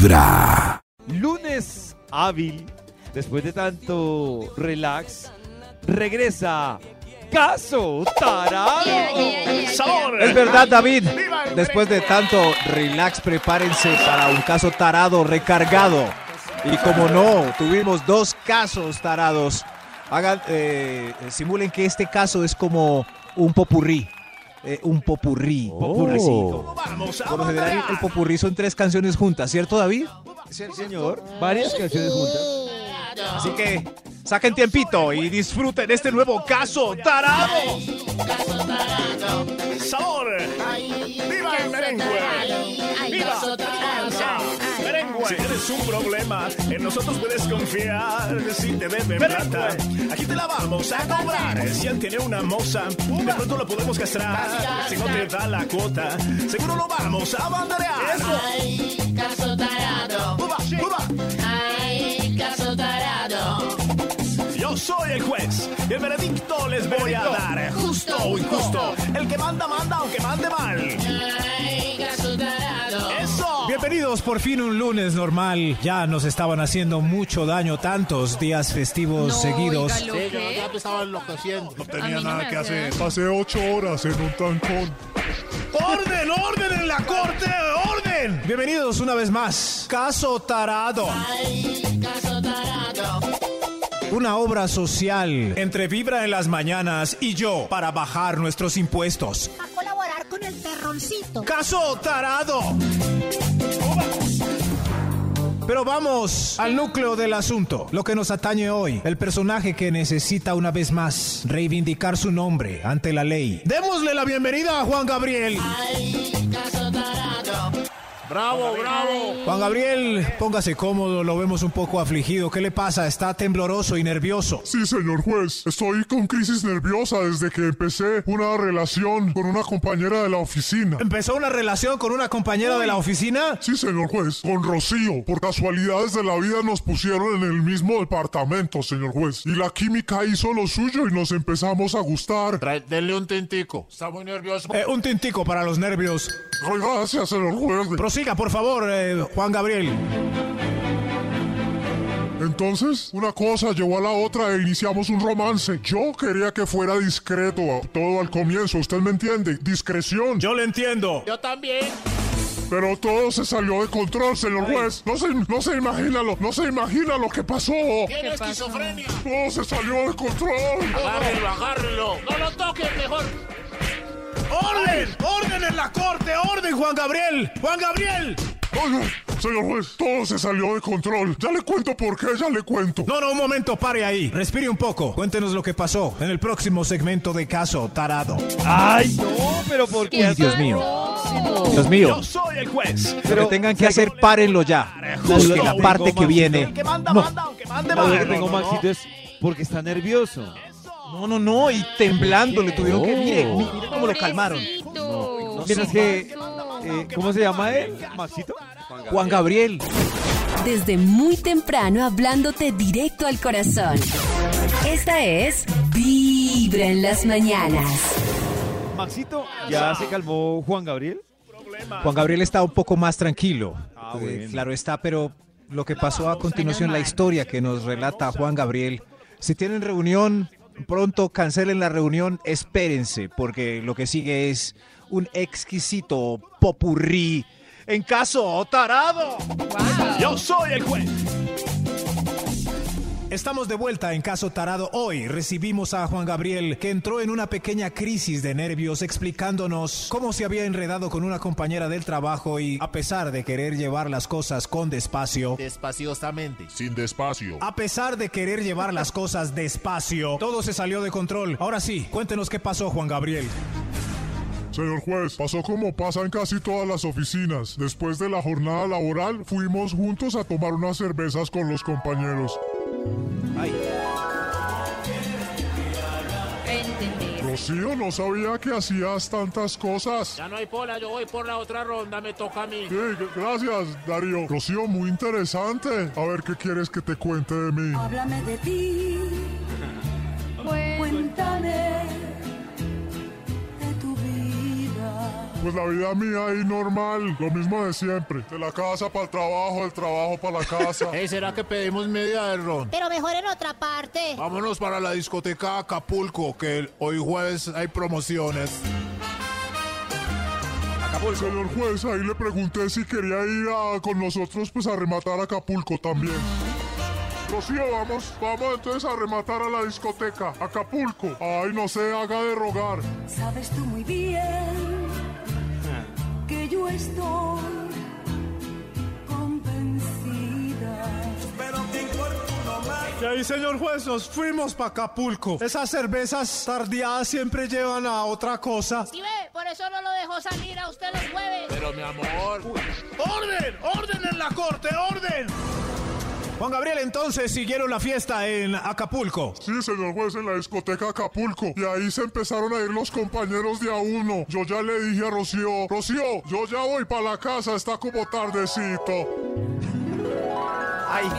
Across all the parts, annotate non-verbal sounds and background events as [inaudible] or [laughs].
Vibra. Lunes hábil, después de tanto relax, regresa Caso Tarado. Es verdad, David. Después de tanto relax, prepárense para un caso tarado recargado. Y como no, tuvimos dos casos tarados. Hagan, eh, simulen que este caso es como un popurrí. Eh, un popurrí. Popurricito. Por lo general, el popurrí son tres canciones juntas, ¿cierto, David? Sí, señor. Varias canciones juntas. Así que saquen tiempito y disfruten este nuevo caso tarado. ¡Sabor! ¡Viva el merengue! ¡Viva! Si tienes un problema, en nosotros puedes confiar. Si te deben plata, aquí te la vamos a cobrar. Si él tiene una moza, de pronto lo podemos castrar. Si no te da la cuota, seguro lo vamos a banderear. Ay, caso tarado. ¡Uba, uba! Ay, caso tarado. Yo soy el juez, y el veredicto les voy a dar. Justo o injusto, el que manda, manda, aunque mande mal. Bienvenidos por fin un lunes normal. Ya nos estaban haciendo mucho daño tantos días festivos seguidos. Sí, yo ya me estaba enloqueciendo. No A tenía no nada me que hace hacer. Pasé ocho horas en un tancón. ¡Orden, orden en la corte! ¡Orden! Bienvenidos una vez más. Caso Tarado. Ay, caso tarado. Una obra social entre Vibra en las mañanas y yo para bajar nuestros impuestos. a colaborar con el terroncito. ¡Caso Tarado! Pero vamos al núcleo del asunto, lo que nos atañe hoy, el personaje que necesita una vez más reivindicar su nombre ante la ley. Démosle la bienvenida a Juan Gabriel. Ay. ¡Bravo, bravo! Juan Gabriel, póngase cómodo, lo vemos un poco afligido. ¿Qué le pasa? Está tembloroso y nervioso. Sí, señor juez. Estoy con crisis nerviosa desde que empecé una relación con una compañera de la oficina. ¿Empezó una relación con una compañera de la oficina? Sí, señor juez. Con Rocío. Por casualidades de la vida nos pusieron en el mismo departamento, señor juez. Y la química hizo lo suyo y nos empezamos a gustar. Trae- denle un tintico. Está muy nervioso. Eh, un tintico para los nervios. Gracias, señor juez. Prosiga, por favor, eh, Juan Gabriel. Entonces, una cosa llevó a la otra e iniciamos un romance. Yo quería que fuera discreto todo al comienzo, ¿usted me entiende? Discreción. Yo le entiendo. Yo también. Pero todo se salió de control, señor juez. No se, no se imagina lo, no se imagina lo que pasó. Tiene esquizofrenia. Todo se salió de control. Agárrelo, agárrelo. En la corte! ¡Orden, Juan Gabriel! ¡Juan Gabriel! Oiga, señor juez, todo se salió de control. Ya le cuento por qué, ya le cuento. No, no, un momento, pare ahí. Respire un poco. Cuéntenos lo que pasó en el próximo segmento de Caso Tarado. Ay, no, pero ¿por qué? Uy, Dios mío. Dios mío. Yo soy el juez. Lo que tengan que hacer, párenlo ya. Porque la parte que viene. El que manda, No. manda, aunque mande tengo, Maxito, es porque está nervioso. No, no, no. Y temblando le tuvieron que. Mire, mire cómo lo calmaron. Mientras que, eh, ¿cómo se llama él? Maxito. Juan Gabriel. Desde muy temprano hablándote directo al corazón. Esta es Vibra en las mañanas. Maxito, ¿ya se calmó Juan Gabriel? Juan Gabriel está un poco más tranquilo. Ah, Eh, claro está, pero lo que pasó a continuación, la historia que nos relata Juan Gabriel. Si tienen reunión, pronto cancelen la reunión, espérense, porque lo que sigue es un exquisito popurrí en caso tarado. Yo soy el juez. Estamos de vuelta en Caso Tarado. Hoy recibimos a Juan Gabriel, que entró en una pequeña crisis de nervios explicándonos cómo se había enredado con una compañera del trabajo y, a pesar de querer llevar las cosas con despacio, Despaciosamente. Sin despacio. a pesar de querer llevar las cosas despacio, todo se salió de control. Ahora sí, cuéntenos qué pasó, Juan Gabriel. Señor juez, pasó como pasa en casi todas las oficinas. Después de la jornada laboral, fuimos juntos a tomar unas cervezas con los compañeros. Entendí. Rocío, no sabía que hacías tantas cosas. Ya no hay pola, yo voy por la otra ronda, me toca a mí. Sí, gracias, Darío. Rocío, muy interesante. A ver qué quieres que te cuente de mí. Háblame de ti, Pues la vida mía ahí normal, lo mismo de siempre. De la casa para el trabajo, del trabajo para la casa. [laughs] Ey, ¿será que pedimos media de ron? Pero mejor en otra parte. Vámonos para la discoteca Acapulco, que hoy jueves hay promociones. Señor juez, ahí le pregunté si quería ir a- con nosotros pues a rematar a Acapulco también. Rocío, vamos, vamos entonces a rematar a la discoteca, Acapulco. Ay, no se haga de rogar. Sabes tú muy bien yo estoy convencida. Y ahí, señor juez, nos fuimos para Acapulco. Esas cervezas tardías siempre llevan a otra cosa. ¿Sí ve? Por eso no lo dejó salir a usted los jueves. Pero mi amor, ¡Orden! ¡Orden en la corte! ¡Orden! Juan Gabriel, entonces siguieron la fiesta en Acapulco. Sí, señor juez, en la discoteca Acapulco. Y ahí se empezaron a ir los compañeros de a uno. Yo ya le dije a Rocío, Rocío, yo ya voy para la casa, está como tardecito. Ay,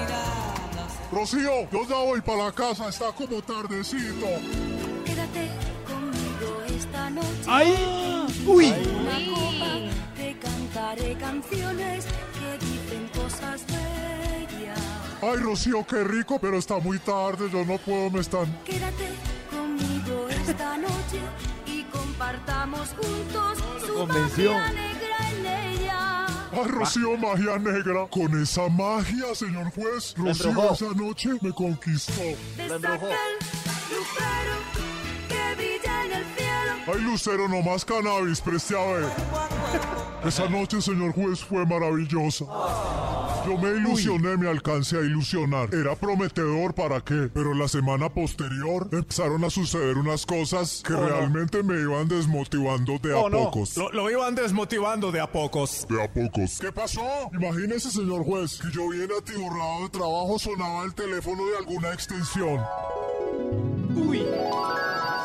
Rocío, yo ya voy para la casa, está como tardecito. Quédate conmigo esta noche. ¡Ay! ¡Uy! Una copa, te cantaré canciones que dicen cosas bellas. Ay, Rocío, qué rico, pero está muy tarde, yo no puedo, me están... Quédate conmigo esta noche y compartamos juntos su magia negra en ella. Ay, Rocío, magia negra. Con esa magia, señor juez, Rocío esa noche me conquistó. Destaca el lucero que brilla en el cielo. Ay, Lucero, no más cannabis, preste a ver. Esa noche, señor juez, fue maravillosa. Yo me ilusioné, me alcancé a ilusionar. Era prometedor para qué, pero la semana posterior empezaron a suceder unas cosas que realmente me iban desmotivando de a Oh, no. pocos. Lo, lo iban desmotivando de a pocos. De a pocos. ¿Qué pasó? Imagínese, señor juez, que yo bien atiborrado de trabajo sonaba el teléfono de alguna extensión. ¡Uy!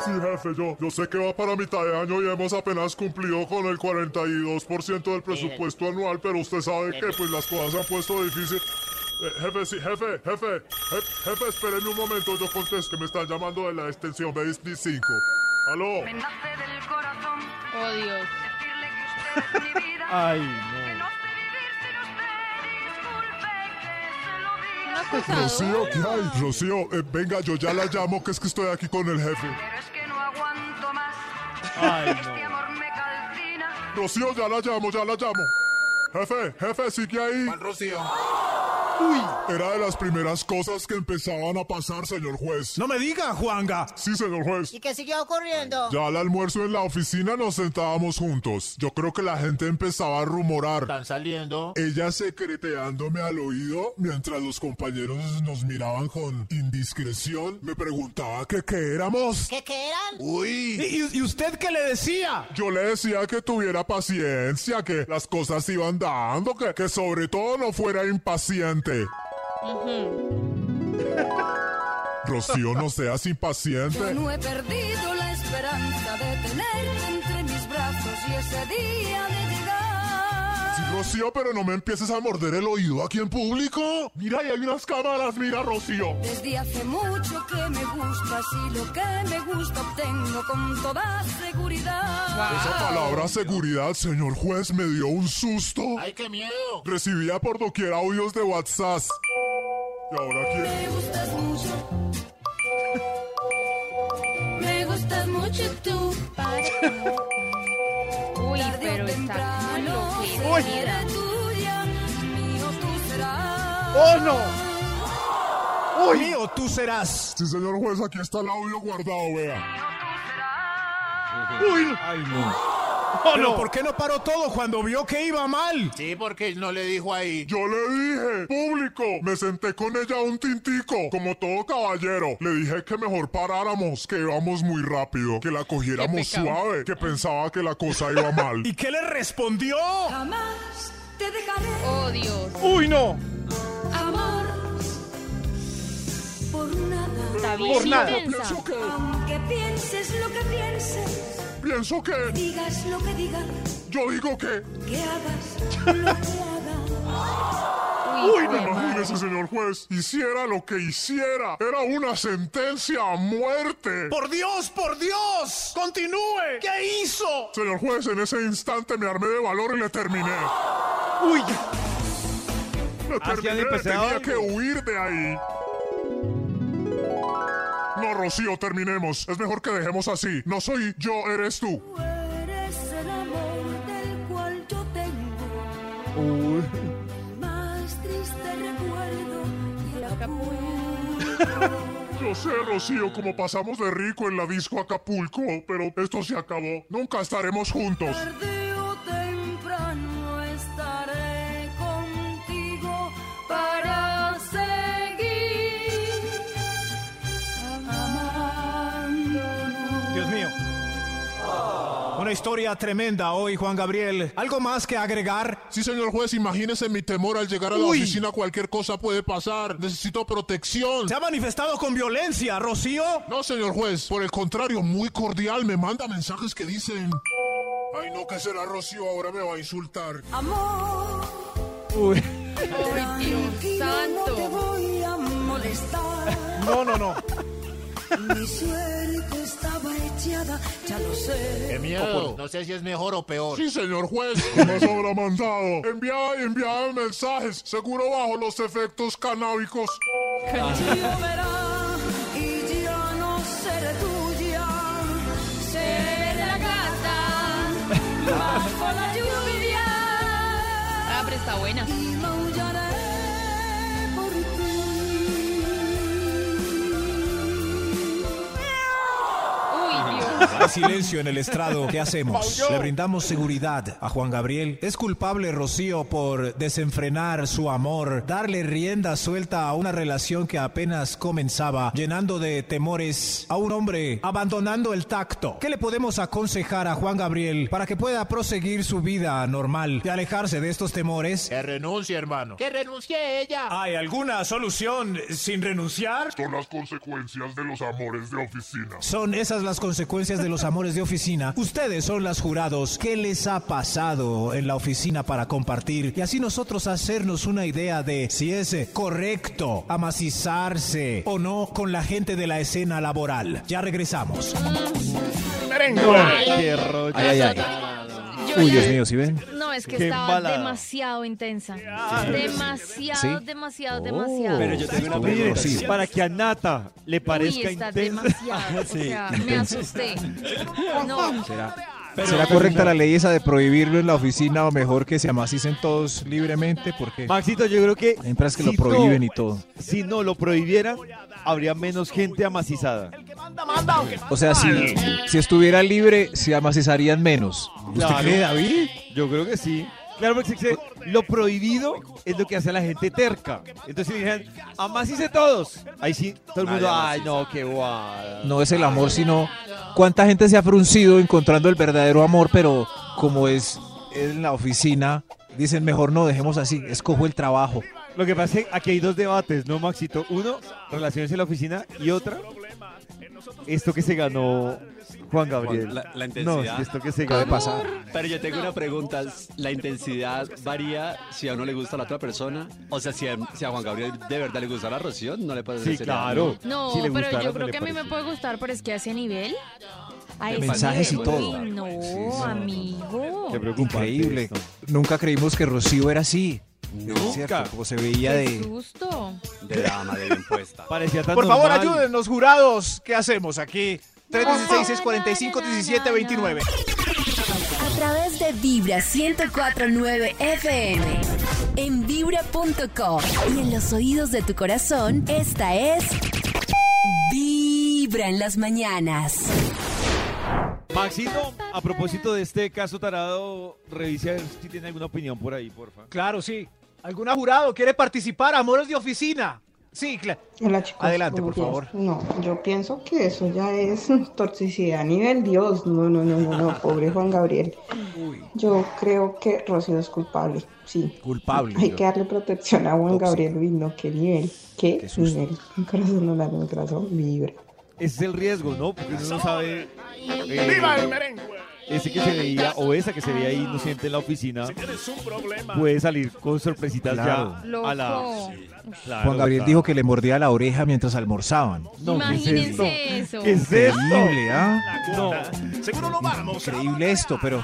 Sí, jefe, yo, yo sé que va para mitad de año y hemos apenas cumplido con el 42% del presupuesto anual, pero usted sabe que pues las cosas se han puesto difíciles. Eh, jefe, sí, jefe, jefe, je- jefe, espéreme un momento, yo contesto que me están llamando de la extensión 25. ¿Aló? Me nace del corazón Oh, Dios. decirle que usted es mi vida. [laughs] ¡Ay, Que no! no sé vivir sin usted. Disculpe que se lo diga. Una Rocío, ¿qué hay? Rocío, eh, venga, yo ya la llamo, que es que estoy aquí con el jefe. Pero es que. ¡Ay, Este no! amor me calcina. Rocío, ya la llamo, ya la llamo. Jefe, jefe, sigue ahí. Juan Rocío. Era de las primeras cosas que empezaban a pasar, señor juez. No me diga, Juanga. Sí, señor juez. ¿Y qué siguió ocurriendo? Ya al almuerzo en la oficina nos sentábamos juntos. Yo creo que la gente empezaba a rumorar. Están saliendo. Ella secreteándome al oído mientras los compañeros nos miraban con indiscreción. Me preguntaba que qué éramos. ¿Qué, qué eran? Uy. ¿Y, y usted qué le decía? Yo le decía que tuviera paciencia, que las cosas iban dando, que, que sobre todo no fuera impaciente. Rocío, no seas Yo impaciente. no he perdido la esperanza de tenerte entre mis brazos y ese día de Rocío, pero no me empieces a morder el oído aquí en público. Mira, ahí hay unas cámaras, mira, Rocío. Desde hace mucho que me gustas y lo que me gusta obtengo con toda seguridad. Esa palabra seguridad, señor juez, me dio un susto. Ay, qué miedo. Recibía por doquier audios de WhatsApp. ¿Y ahora quién? Me gustas mucho. Me gustas mucho tú. Uy, pero está serás. ¡Oh, no! ¡Uy! Mío, tú serás. Sí, señor juez, aquí está el audio guardado, vea. ¡Uy! ¡Ay, no! ¿Pero por qué no paró todo cuando vio que iba mal? Sí, porque no le dijo ahí. Yo le dije, público, me senté con ella un tintico, como todo caballero. Le dije que mejor paráramos, que íbamos muy rápido, que la cogiéramos suave, que pensaba que la cosa iba mal. [laughs] ¿Y qué le respondió? Jamás te dejaré, Oh, Dios. ¡Uy, no! amor. Por nada. Está bien Por nada. Aunque pienses lo que pienses, pienso que, digas lo que digas, yo digo que, que hagas lo [laughs] que hagas. Uy, no imagínese, señor juez. Hiciera lo que hiciera. Era una sentencia a muerte. ¡Por Dios, por Dios! ¡Continúe! ¿Qué hizo? Señor juez, en ese instante me armé de valor y le terminé. Uy, Le terminé, tenía que huir de ahí. No, Rocío, terminemos. Es mejor que dejemos así. No soy yo, eres tú. Tú eres el amor del cual yo tengo uy. más triste recuerdo y Acapulco. [laughs] Yo sé, Rocío, como pasamos de rico en la disco Acapulco, pero esto se acabó. Nunca estaremos juntos. Tarde historia tremenda hoy, Juan Gabriel. ¿Algo más que agregar? Sí, señor juez, imagínese mi temor al llegar a la Uy. oficina. Cualquier cosa puede pasar. Necesito protección. Se ha manifestado con violencia, Rocío. No, señor juez. Por el contrario, muy cordial. Me manda mensajes que dicen... Ay, no, ¿qué será, Rocío? Ahora me va a insultar. Amor, Uy. Ay, Dios tranquilo, no te santo. voy a molestar. No, no, no. Mi suerte estaba echada, ya lo sé. Qué miedo. No sé si es mejor o peor. Sí, señor juez. ¿Qué más habrá mandado? Enviaba y enviaba mensajes. Seguro bajo los efectos canábicos. Hay silencio en el estrado. ¿Qué hacemos? Le brindamos seguridad a Juan Gabriel. ¿Es culpable Rocío por desenfrenar su amor, darle rienda suelta a una relación que apenas comenzaba, llenando de temores a un hombre, abandonando el tacto? ¿Qué le podemos aconsejar a Juan Gabriel para que pueda proseguir su vida normal y alejarse de estos temores? Que renuncie, hermano. Que renuncie ella. ¿Hay alguna solución sin renunciar? Son las consecuencias de los amores de oficina. Son esas las consecuencias de los amores de oficina. Ustedes son las jurados. ¿Qué les ha pasado en la oficina para compartir? Y así nosotros hacernos una idea de si es correcto amacizarse o no con la gente de la escena laboral. Ya regresamos. Qué rollo. Ay, ay, ay. Uy, Dios mío, ¿sí ven? Es que Qué estaba embalada. demasiado intensa. Demasiado, ¿Sí? demasiado, Oh. demasiado. Pero yo tengo una Estuvo pregunta. Rocío. Para que a Nata le parezca Uy, está intensa. demasiado. [laughs] Sí. O sea, me asusté. [laughs] No, ¿Será, ¿Será correcta la ley esa de prohibirlo en la oficina o mejor que se amacicen todos libremente? Porque Maxito, yo creo que. hay empresas que lo si prohíben no- y todo. Si no lo prohibieran, habría menos gente amacizada. O sea, si, si estuviera libre, se amacizarían menos. ¿Usted Claro. cree, David? Yo creo que sí. Claro, porque se- lo prohibido es lo que hace a la gente terca. Entonces, si dijeran, amacíse todos. Ahí sí, todo el mundo, ay, no, qué guada. No es el amor, sino cuánta gente se ha fruncido encontrando el verdadero amor, pero como es en la oficina, dicen mejor no, dejemos así, escojo el trabajo. Lo que pasa es que aquí hay dos debates, ¿no, Maxito? Uno, relaciones en la oficina y otra, esto que se ganó Juan Gabriel. La, la no, intensidad. esto que se Puede ganó. pasar. Pero yo tengo una pregunta. ¿La intensidad varía si a uno le gusta a la otra persona? O sea, si a, si a Juan Gabriel de verdad le gusta la Rocío, no le puede Sí, claro. no, Si le pero yo no creo que a mí me parece. puede gustar, pero es que a ese nivel. A ese Mensajes y todo. No, amigo. Qué preocupante Increíble. esto. Nunca creímos que Rocío era así. Es cierto, como se veía Qué de... susto. De dama, de bien puesta. [laughs] Parecía tan Por favor, normal. ayúdennos, jurados. ¿Qué hacemos aquí? 316-645-1729. A través de Vibra 1049 FM. En vibra.com. Y en los oídos de tu corazón, esta es. Vibra en las mañanas. Maxito, a propósito de este caso tarado, revise a ver si tiene alguna opinión por ahí, porfa. Claro, sí. ¿Algún jurado quiere participar? Amores de oficina. Sí, claro. Hola chicos. Adelante, por favor. No, yo pienso que eso ya es [laughs] toxicidad a nivel Dios. No, no, no, no, no, pobre Juan Gabriel. Yo creo que Rocío es culpable, sí. Culpable. Hay que darle protección a Juan Gabriel. Uy, no, qué nivel, qué, Qué nivel. Mi [laughs] corazón no late, mi corazón vibra. Ese es el riesgo, ¿no? Porque uno no sabe. eh, ¡Viva el merengue! ese que se veía o esa que se veía ahí inocente en la oficina Tienes un problema. puede salir con sorpresitas Claro. ya a la... Claro, Juan Gabriel claro. dijo que le mordía la oreja mientras almorzaban. No, ¿qué es esto? Imagínense eso. ¿Qué es? Increíble, ¿ah? No. Seguro lo vamos. a Increíble esto, pero,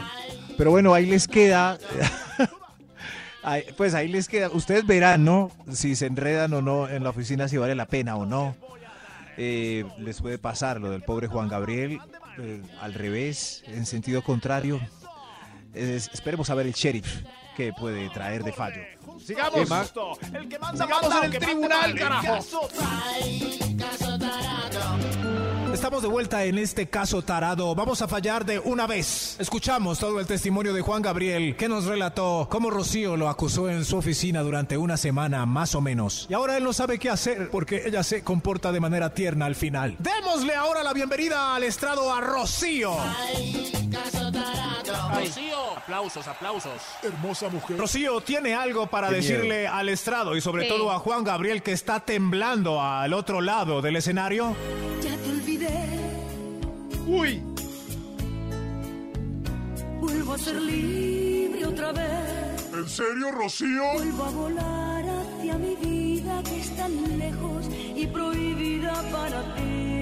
pero bueno, ahí les queda. [laughs] Ahí- pues ahí les queda. Ustedes verán, ¿no? Si se enredan o no en la oficina, si vale la pena o no. Eh, les puede pasar lo del pobre Juan Gabriel eh, al revés, en sentido contrario. Es- esperemos a ver el sheriff que puede traer de fallo. Sigamos. ¿Qué más? Justo. El que manda, Sigamos manda, en el que tribunal, manda, carajo. Estamos de vuelta en este caso tarado. Vamos a fallar de una vez. Escuchamos todo el testimonio de Juan Gabriel, que nos relató cómo Rocío lo acusó en su oficina durante una semana más o menos. Y ahora él no sabe qué hacer porque ella se comporta de manera tierna al final. Démosle ahora la bienvenida al estrado a Rocío. Rocío. Aplausos, aplausos. Hermosa mujer. Rocío tiene algo para Qué decirle al estrado y sobre Sí. todo a Juan Gabriel que está temblando al otro lado del escenario. Ya te Uy, vuelvo a ser libre otra vez. ¿En serio, Rocío? Vuelvo a volar hacia mi vida que es tan lejos y prohibida para ti.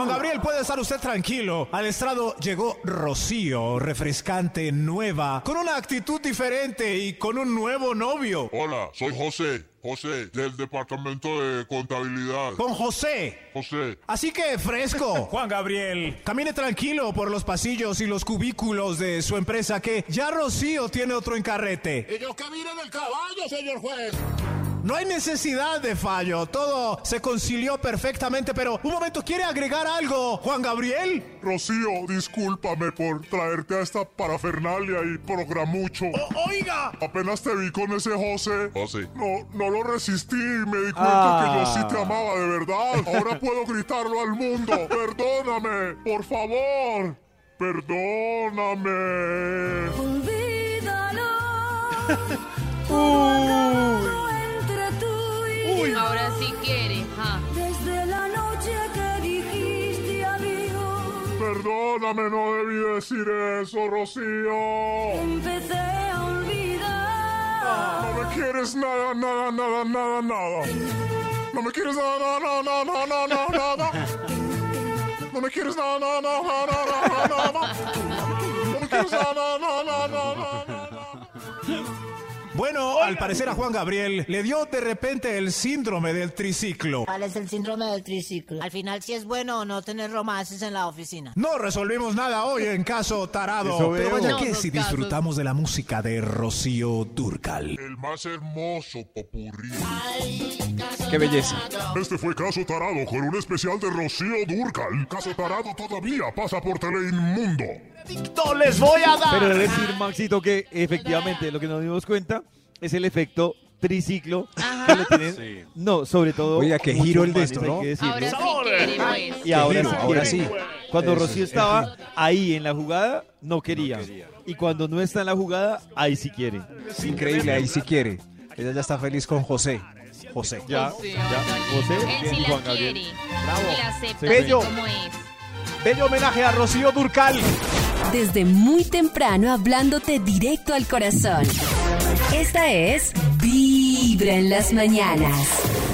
Juan Gabriel, puede estar usted tranquilo. Al estrado llegó Rocío, refrescante, nueva, con una actitud diferente y con un nuevo novio. Hola, soy José. José, del departamento de contabilidad. Con José. José. Así que fresco. [laughs] Juan Gabriel, camine tranquilo por los pasillos y los cubículos de su empresa que ya Rocío tiene otro encarrete. Y yo camino en el caballo, señor juez. No hay necesidad de fallo, todo se concilió perfectamente, pero un momento, ¿quiere agregar algo, Juan Gabriel? Rocío, discúlpame por traerte a esta parafernalia y programucho. Oiga, Apenas te vi con ese José. José. No, no lo resistí y me di cuenta que yo sí te amaba de verdad. Ahora puedo gritarlo al mundo. Perdóname, por favor. Perdóname. Olvídalo. Entre tú y yo. Ahora sí quiere. ja. Desde la noche que dijiste adiós, Perdóname, no debí decir eso, Rocío. empecé a olvidar. No me quieres nada, nada, nada, nada, nada. No me quieres nada, nada, nada, nada, nada, nada. No me quieres nada, nada, nada, nada, nada, nada. No me quieres nada, nada, nada, nada, al parecer a Juan Gabriel le dio de repente el síndrome del triciclo. ¿Cuál es el síndrome del triciclo? Al final, si es bueno o no tener romances en la oficina. No resolvimos nada hoy en caso tarado, pero vaya No, que si casos. disfrutamos de la música de Rocío Durcal. El más hermoso popurrí. Qué belleza. Este fue Caso Tarado con un especial de Rocío Durcal. Caso Tarado todavía pasa por Teleinmundo. No les voy a dar. pero debe decir, Maxito, que efectivamente lo que nos dimos cuenta es el efecto triciclo que tienen. No, sobre todo. Oiga, qué muchos giro el de esto, ¿no? que. Ahora sí. Y ahora giro, sí. ahora sí. Cuando Eso Rocío es- estaba ahí en la jugada, no quería. Y cuando no está en la jugada, ahí sí quiere. Increíble, ahí sí quiere. Ella ya está feliz con José. José. Ya, Sí, ya. José Él sí la Juan quiere. Bravo. Y la acepta Bello. como es. Bello homenaje a Rocío Durcal. Desde muy temprano hablándote directo al corazón. Esta es Vibra en las mañanas.